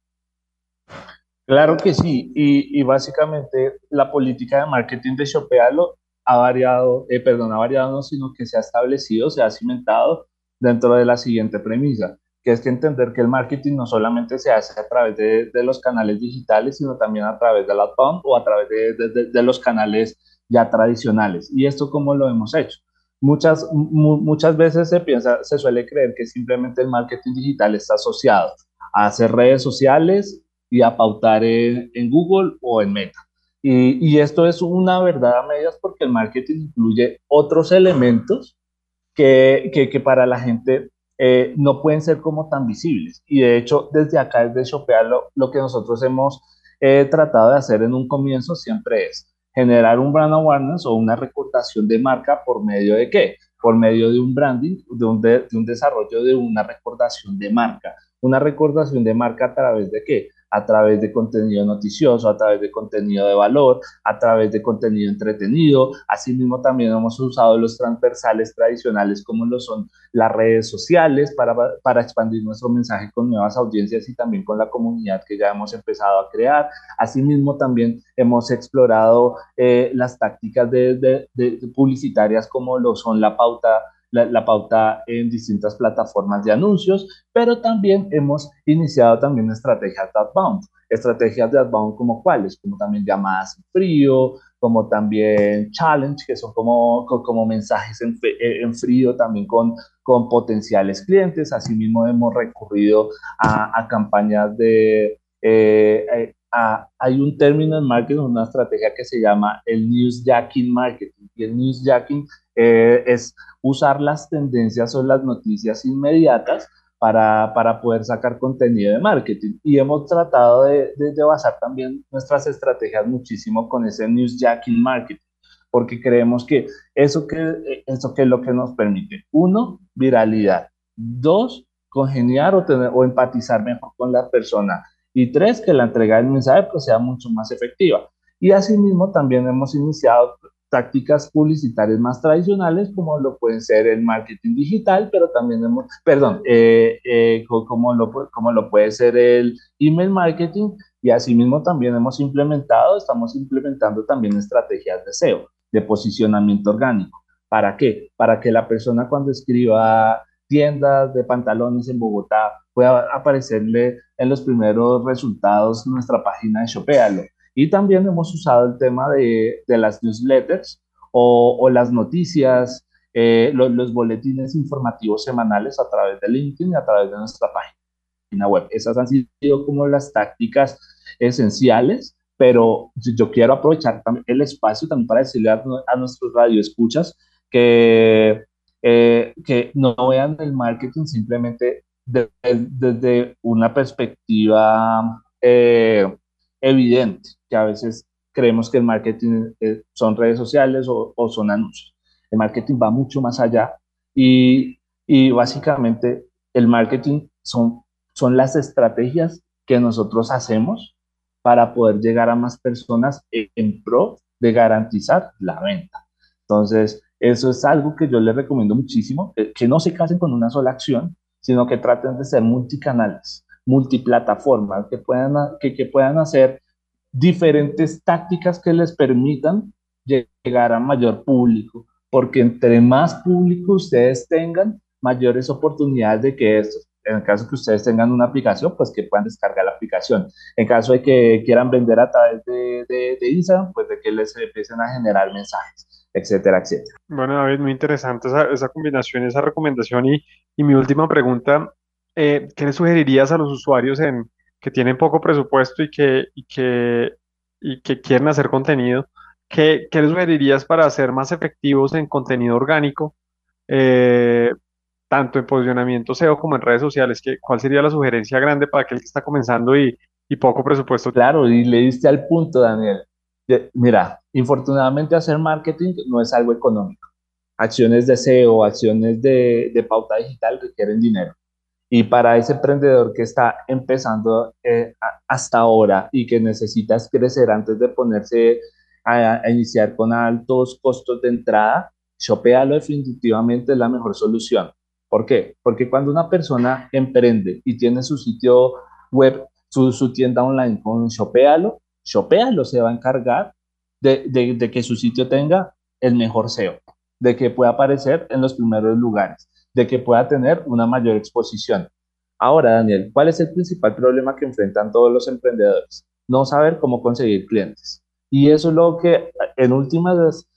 S5: Claro que sí, y, y, básicamente la política de marketing de Shopealo ha variado, eh, perdón, ha variado no, sino que se ha establecido, se ha cimentado dentro de la siguiente premisa, que es que entender que el marketing no solamente se hace a través de, los canales digitales, sino también a través de la POM o a través de, los canales ya tradicionales. ¿Y esto cómo lo hemos hecho? Muchas, muchas veces se piensa, se suele creer que simplemente el marketing digital está asociado a hacer redes sociales y a pautar en Google o en Meta. Y, esto es una verdad a medias porque el marketing incluye otros elementos que, que, para la gente eh, no pueden ser como tan visibles. Y de hecho, desde acá, desde Shopea, lo, lo que nosotros hemos eh, tratado de hacer en un comienzo siempre es generar un brand awareness o una recordación de marca por medio de qué? Por medio de un branding, de un, de un desarrollo de una recordación de marca. Una recordación de marca a través de qué? A través de contenido noticioso, a través de contenido de valor, a través de contenido entretenido. Asimismo, también hemos usado los transversales tradicionales como lo son las redes sociales para, para expandir nuestro mensaje con nuevas audiencias y también con la comunidad que ya hemos empezado a crear. Asimismo, también hemos explorado eh, las tácticas de, publicitarias como lo son la pauta la, pauta en distintas plataformas de anuncios, pero también hemos iniciado también estrategias de outbound. Estrategias de outbound como cuáles, como también llamadas frío, como también challenge, que son como, como mensajes en, en frío también con, con potenciales clientes. Asimismo hemos recurrido a, campañas de... Eh, eh, hay un término en marketing, una estrategia que se llama el newsjacking marketing. Y el newsjacking eh, es usar las tendencias o las noticias inmediatas para, para, poder sacar contenido de marketing. Y hemos tratado de, de, basar también nuestras estrategias muchísimo con ese newsjacking marketing, porque creemos que eso que, eso que es lo que nos permite, uno, viralidad, dos, congeniar o, tener, o empatizar mejor con la persona, y tres, que la entrega del mensaje pues, sea mucho más efectiva. Y asimismo también hemos iniciado tácticas publicitarias más tradicionales, como lo pueden ser el marketing digital, pero también hemos, perdón, eh, eh, como, lo, como lo puede ser el email marketing, y asimismo también hemos implementado, estamos implementando también estrategias de SEO, de posicionamiento orgánico. ¿Para qué? Para que la persona cuando escriba tiendas de pantalones en Bogotá pueda aparecerle en los primeros resultados nuestra página de Shopealo y también hemos usado el tema de, de las newsletters o, o las noticias, eh, los, boletines informativos semanales a través de LinkedIn y a través de nuestra página web. Esas han sido como las tácticas esenciales, pero yo quiero aprovechar el espacio también para decirle a, a nuestros radioescuchas que, eh, que no vean el marketing simplemente desde una perspectiva eh, evidente que a veces creemos que el marketing eh, son redes sociales o, son anuncios. El marketing va mucho más allá y, y básicamente el marketing son, son las estrategias que nosotros hacemos para poder llegar a más personas en, pro de garantizar la venta. Entonces, eso es algo que yo les recomiendo muchísimo, que, que no se casen con una sola acción, sino que traten de ser multicanales, multiplataformas, que puedan, que, que puedan hacer diferentes tácticas que les permitan llegar a mayor público, porque entre más público ustedes tengan, mayores oportunidades de que estos, en el caso que ustedes tengan una aplicación, pues que puedan descargar la aplicación. En caso de que quieran vender a través de, de, Instagram, pues de que les empiecen a generar mensajes, etcétera, etcétera.
S2: Bueno, David, muy interesante esa, esa combinación, esa recomendación. Y, y mi última pregunta, eh, ¿qué le sugerirías a los usuarios en, que tienen poco presupuesto y que, y que, y que quieren hacer contenido, ¿qué, qué les sugerirías para ser más efectivos en contenido orgánico, eh, tanto en posicionamiento SEO como en redes sociales? ¿Qué, ¿Cuál sería la sugerencia grande para aquel que está comenzando y, y poco presupuesto?
S5: Claro, y le diste al punto, Daniel. Mira, infortunadamente hacer marketing no es algo económico. Acciones de SEO, acciones de, de pauta digital requieren dinero. Y para ese emprendedor que está empezando eh, hasta ahora y que necesitas crecer antes de ponerse a, iniciar con altos costos de entrada, Shopealo definitivamente es la mejor solución. ¿Por qué? Porque cuando una persona emprende y tiene su sitio web, su, su tienda online con Shopealo, Shopealo se va a encargar de, de, de que su sitio tenga el mejor SEO, de que pueda aparecer en los primeros lugares de que pueda tener una mayor exposición. Ahora, Daniel, ¿cuál es el principal problema que enfrentan todos los emprendedores? No saber cómo conseguir clientes. Y eso es lo que en últimas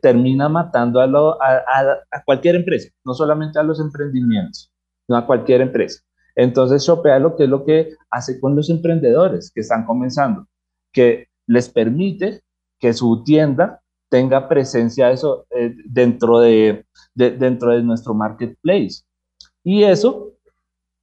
S5: termina matando a, cualquier empresa, no solamente a los emprendimientos, no a cualquier empresa. Entonces, Shopea lo que es lo que hace con los emprendedores que están comenzando, que les permite que su tienda tenga presencia eso, eh, dentro, de, dentro de nuestro marketplace. Y eso,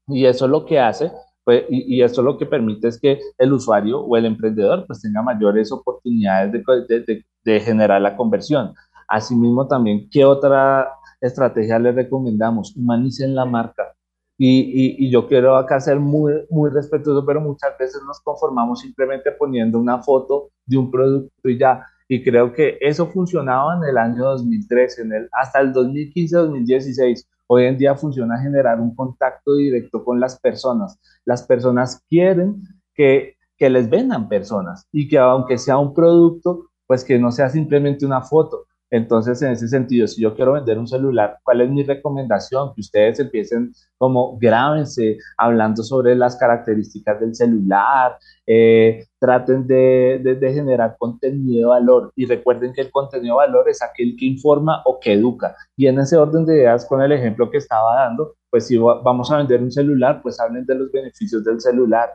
S5: y eso lo que hace, pues, y, eso lo que permite es que el usuario o el emprendedor pues tenga mayores oportunidades de, de generar la conversión. Asimismo también, ¿qué otra estrategia le recomendamos? Humanicen la marca. Y, y, yo quiero acá ser muy, muy respetuoso, pero muchas veces nos conformamos simplemente poniendo una foto de un producto y ya. Y creo que eso funcionaba en el año 2013, en el, hasta el 2015-2016. Hoy en día funciona generar un contacto directo con las personas. Las personas quieren que, que les vendan personas y que aunque sea un producto, pues que no sea simplemente una foto. Entonces, en ese sentido, si yo quiero vender un celular, ¿cuál es mi recomendación? Que ustedes empiecen como grábense hablando sobre las características del celular, eh, traten de, generar contenido de valor y recuerden que el contenido de valor es aquel que informa o que educa. Y en ese orden de ideas, con el ejemplo que estaba dando, pues si vamos a vender un celular, pues hablen de los beneficios del celular,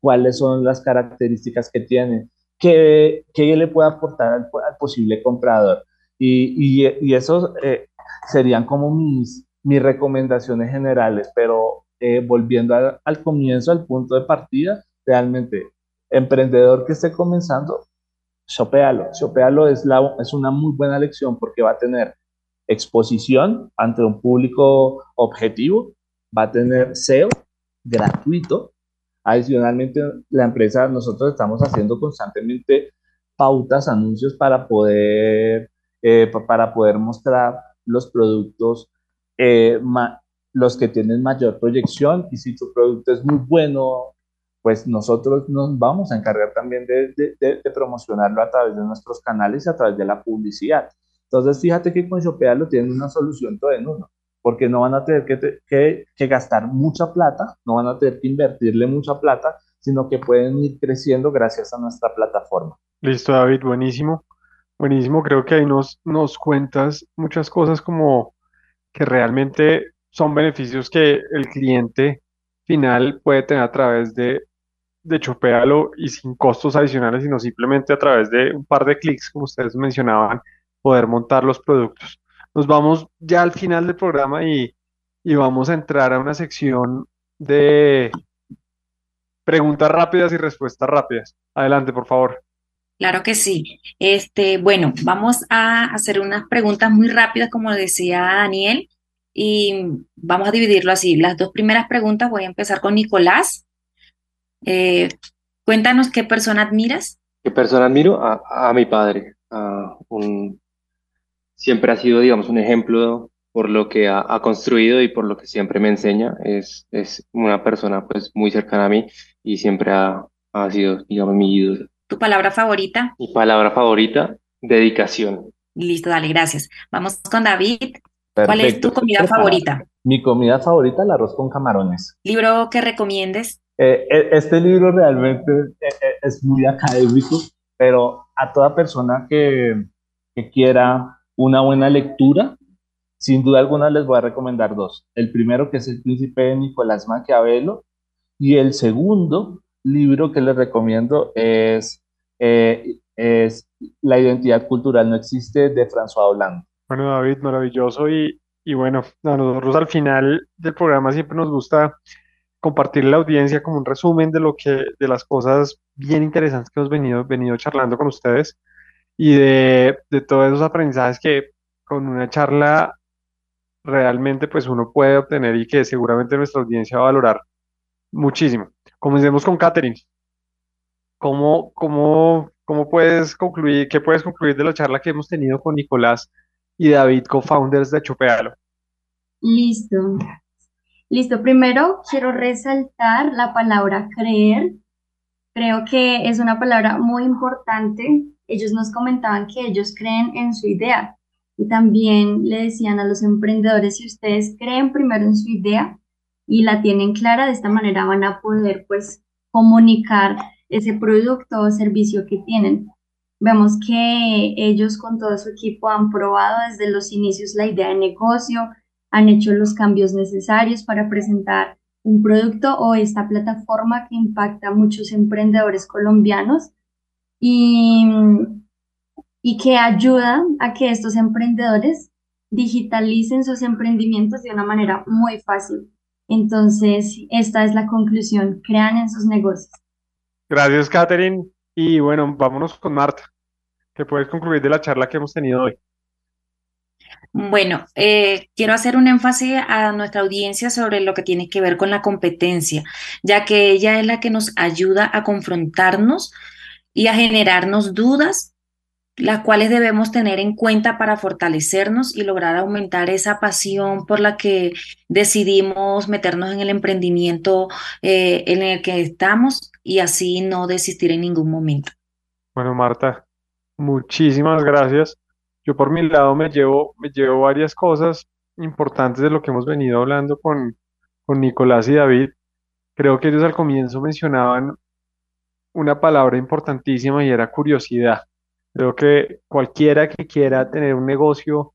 S5: cuáles son las características que tiene, qué, qué le puede aportar al posible comprador. Y, y, y eso eh, serían como mis, mis recomendaciones generales, pero eh, volviendo al comienzo, al punto de partida, realmente, emprendedor que esté comenzando, shopéalo. Shopéalo es, la, es una muy buena lección porque va a tener exposición ante un público objetivo, va a tener SEO gratuito. Adicionalmente, la empresa, nosotros estamos haciendo constantemente pautas, anuncios para poder eh, para poder mostrar los productos, eh, los que tienen mayor proyección y si tu producto es muy bueno, pues nosotros nos vamos a encargar también de, de, promocionarlo a través de nuestros canales y a través de la publicidad. Entonces, fíjate que con Shopea lo tienen una solución todo en uno, porque no van a tener que, que, que, gastar mucha plata, no van a tener que invertirle mucha plata, sino que pueden ir creciendo gracias a nuestra plataforma.
S2: Listo, David, buenísimo. Buenísimo, creo que ahí nos, nos cuentas muchas cosas como que realmente son beneficios que el cliente final puede tener a través de, de Chopealo y sin costos adicionales, sino simplemente a través de un par de clics, como ustedes mencionaban, poder montar los productos. Nos vamos ya al final del programa y, y vamos a entrar a una sección de preguntas rápidas y respuestas rápidas. Adelante, por favor.
S4: Claro que sí. Este, bueno, vamos a hacer unas preguntas muy rápidas, como decía Daniel, y vamos a dividirlo así. Las dos primeras preguntas voy a empezar con Nicolás. Eh, cuéntanos qué persona admiras.
S6: ¿Qué persona admiro? A, mi padre. siempre ha sido, digamos, un ejemplo por lo que ha, construido y por lo que siempre me enseña. Es, es una persona pues muy cercana a mí y siempre ha, ha sido, digamos, mi ídolo.
S4: ¿Tu palabra favorita?
S6: Mi palabra favorita, dedicación.
S4: Listo, dale, gracias. Vamos con David. ¿Cuál es tu comida favorita?
S5: Mi comida favorita, el arroz con camarones.
S4: ¿Libro que recomiendes?
S5: Eh, eh, este libro realmente eh, es muy académico, pero a toda persona que, que quiera una buena lectura, sin duda alguna les voy a recomendar dos. El primero, que es El Príncipe de Nicolás Maquiavelo, y el segundo, libro que les recomiendo es, eh, es La identidad cultural no existe de François Hollande.
S2: Bueno, David, maravilloso. Y, y bueno, a nosotros al final del programa siempre nos gusta compartir la audiencia como un resumen de lo que, de las cosas bien interesantes que hemos venido, venido charlando con ustedes y de, de todos esos aprendizajes que con una charla realmente pues uno puede obtener y que seguramente nuestra audiencia va a valorar muchísimo. Comencemos con Catherine. ¿Cómo, cómo, cómo puedes concluir, qué puedes concluir de la charla que hemos tenido con Nicolás y David, co-founders de Chopealo?
S3: Listo. Listo. Primero quiero resaltar la palabra creer. Creo que es una palabra muy importante. Ellos nos comentaban que ellos creen en su idea y también le decían a los emprendedores, si ustedes creen primero en su idea, y la tienen clara, de esta manera van a poder pues comunicar ese producto o servicio que tienen. Vemos que ellos con todo su equipo han probado desde los inicios la idea de negocio, han hecho los cambios necesarios para presentar un producto o esta plataforma que impacta a muchos emprendedores colombianos y, y que ayuda a que estos emprendedores digitalicen sus emprendimientos de una manera muy fácil. Entonces, esta es la conclusión, crean en sus negocios.
S2: Gracias, Catherine. Y bueno, vámonos con Marta, que puedes concluir de la charla que hemos tenido hoy.
S4: Bueno, eh, quiero hacer un énfasis a nuestra audiencia sobre lo que tiene que ver con la competencia, ya que ella es la que nos ayuda a confrontarnos y a generarnos dudas, las cuales debemos tener en cuenta para fortalecernos y lograr aumentar esa pasión por la que decidimos meternos en el emprendimiento eh, en el que estamos y así no desistir en ningún momento.
S2: Bueno, Marta, muchísimas gracias. Yo por mi lado me llevo, me llevo varias cosas importantes de lo que hemos venido hablando con, con Nicolás y David. Creo que ellos al comienzo mencionaban una palabra importantísima y era curiosidad. Creo que cualquiera que quiera tener un negocio,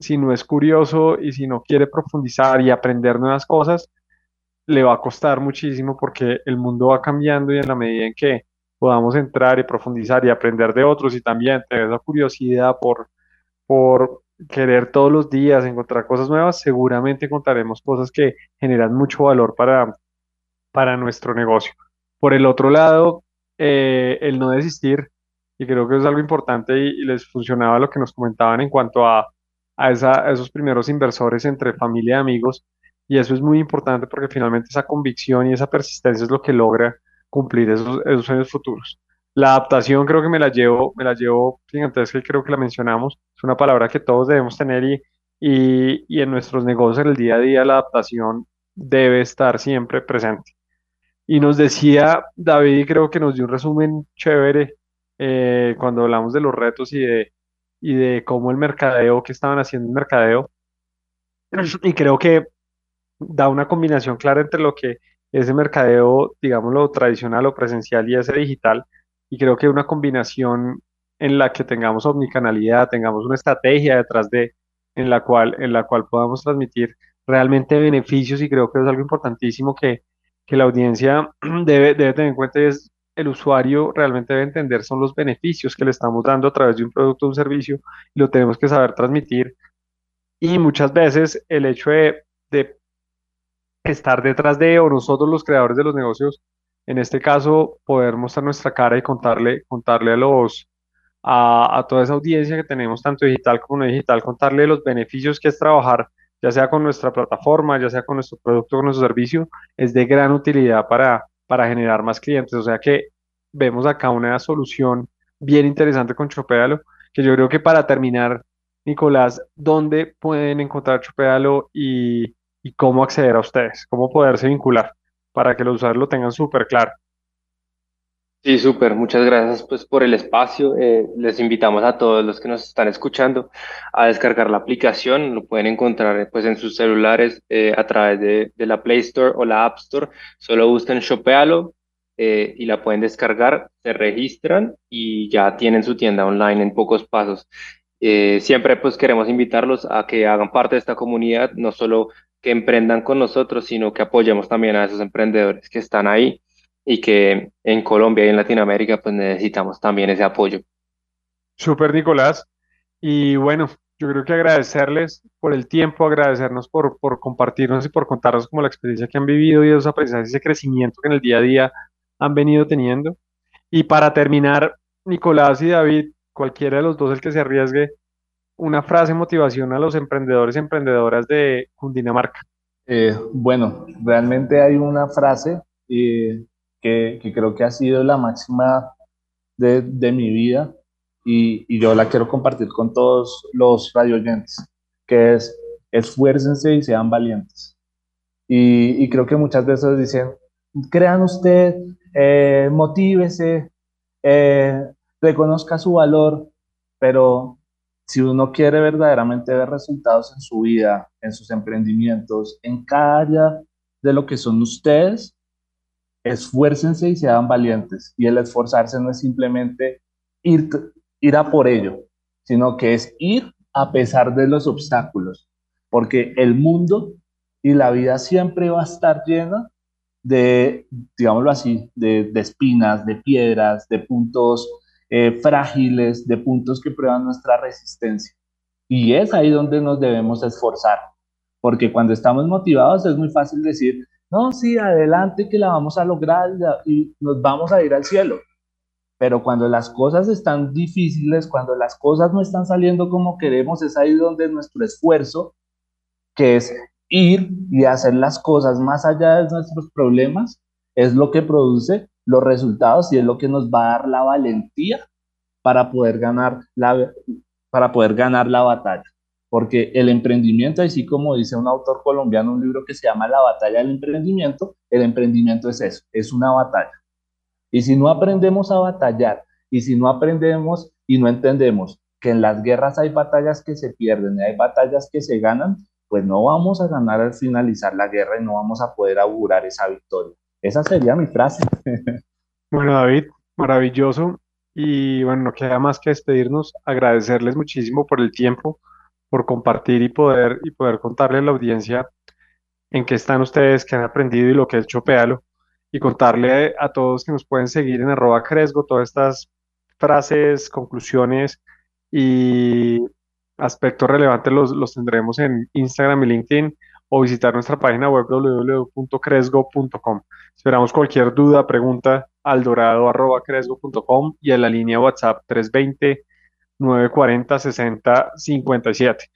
S2: si no es curioso y si no quiere profundizar y aprender nuevas cosas, le va a costar muchísimo porque el mundo va cambiando y en la medida en que podamos entrar y profundizar y aprender de otros y también tener esa curiosidad por, por querer todos los días encontrar cosas nuevas, seguramente encontraremos cosas que generan mucho valor para, para nuestro negocio. Por el otro lado, eh, el no desistir, y creo que es algo importante y, les funcionaba lo que nos comentaban en cuanto a, a, esa, a esos primeros inversores entre familia y amigos, y eso es muy importante porque finalmente esa convicción y esa persistencia es lo que logra cumplir esos, esos sueños futuros. La adaptación creo que me la llevo, me la llevo gigantesca y creo que la mencionamos. Es una palabra que todos debemos tener y, y, y en nuestros negocios, en el día a día, la adaptación debe estar siempre presente. Y nos decía David, creo que nos dio un resumen chévere eh, cuando hablamos de los retos y de, y de cómo el mercadeo, que estaban haciendo el mercadeo. Y creo que da una combinación clara entre lo que ese mercadeo, digámoslo, tradicional o presencial y ese digital. Y creo que una combinación en la que tengamos omnicanalidad, tengamos una estrategia detrás de, en la cual, en la cual podamos transmitir realmente beneficios y creo que es algo importantísimo que, que la audiencia debe, debe tener en cuenta es el usuario realmente debe entender son los beneficios que le estamos dando a través de un producto o un servicio y lo tenemos que saber transmitir. Y muchas veces el hecho de estar detrás de, o nosotros los creadores de los negocios, en este caso, poder mostrar nuestra cara y contarle, contarle a los, a, a toda esa audiencia que tenemos, tanto digital como no digital, contarle los beneficios que es trabajar, ya sea con nuestra plataforma, ya sea con nuestro producto con nuestro servicio, es de gran utilidad para, para generar más clientes. O sea que vemos acá una solución bien interesante con Chopealo, que yo creo que para terminar, Nicolás, ¿dónde pueden encontrar Chopealo y, y cómo acceder a ustedes, cómo poderse vincular para que los usuarios lo tengan súper claro.
S6: Sí, súper. Muchas gracias pues, por el espacio. Eh, les invitamos a todos los que nos están escuchando a descargar la aplicación. Lo pueden encontrar pues, en sus celulares eh, a través de, la Play Store o la App Store. Solo busquen Shopealo eh, y la pueden descargar, se registran y ya tienen su tienda online en pocos pasos. Siempre pues queremos invitarlos a que hagan parte de esta comunidad, no solo que emprendan con nosotros, sino que apoyemos también a esos emprendedores que están ahí y que en Colombia y en Latinoamérica pues necesitamos también ese apoyo.
S2: Super Nicolás. Y bueno, yo creo que agradecerles por el tiempo, agradecernos por, por compartirnos y por contarnos como la experiencia que han vivido y esos aprendizajes, ese crecimiento que en el día a día han venido teniendo. Y para terminar, Nicolás y David, cualquiera de los dos el que se arriesgue, una frase motivación a los emprendedores y emprendedoras de Cundinamarca?
S5: Eh, bueno, realmente hay una frase eh, que, que, creo que ha sido la máxima de, de mi vida y, y, yo la quiero compartir con todos los radioyentes, que es esfuércense y sean valientes. Y, y creo que muchas veces dicen, crean usted, eh, motívese, eh, reconozca su valor, pero si uno quiere verdaderamente ver resultados en su vida, en sus emprendimientos, en cada área de lo que son ustedes, esfuércense y sean valientes. Y el esforzarse no es simplemente ir, ir a por ello, sino que es ir a pesar de los obstáculos, porque el mundo y la vida siempre va a estar llena de, digámoslo así, de, de espinas, de piedras, de puntos eh, frágiles, de puntos que prueban nuestra resistencia. Y es ahí donde nos debemos esforzar, porque cuando estamos motivados es muy fácil decir, no, sí, adelante que la vamos a lograr y nos vamos a ir al cielo. Pero cuando las cosas están difíciles, cuando las cosas no están saliendo como queremos, es ahí donde nuestro esfuerzo, que es ir y hacer las cosas más allá de nuestros problemas, es lo que produce los resultados y es lo que nos va a dar la valentía para poder ganar la, para poder ganar la batalla. Porque el emprendimiento, así como dice un autor colombiano, un libro que se llama La batalla del emprendimiento, el emprendimiento es eso, es una batalla. Y si no aprendemos a batallar, y si no aprendemos y no entendemos que en las guerras hay batallas que se pierden y hay batallas que se ganan, pues no vamos a ganar al finalizar la guerra y no vamos a poder augurar esa victoria. Esa sería mi frase.
S2: Bueno, David, maravilloso. Y bueno, no queda más que despedirnos, agradecerles muchísimo por el tiempo, por compartir y poder, y poder contarle a la audiencia en qué están ustedes, qué han aprendido y lo que es Chopealo, y contarle a todos que nos pueden seguir en arroba Cresgo todas estas frases, conclusiones y aspectos relevantes los, los tendremos en Instagram y LinkedIn o visitar nuestra página web www.cresgo.com. Esperamos cualquier duda, pregunta al dorado.cresgo.com y a la línea WhatsApp 320 940 60 57.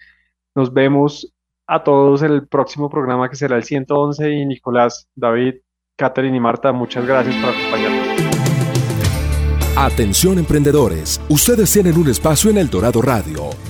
S2: Nos vemos a todos en el próximo programa que será el 111 y Nicolás, David, Catherine y Marta, muchas gracias por acompañarnos.
S10: Atención emprendedores, ustedes tienen un espacio en El Dorado Radio.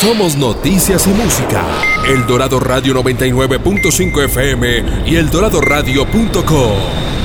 S10: Somos noticias y música. El Dorado Radio 99.5 FM y eldoradoradio.com.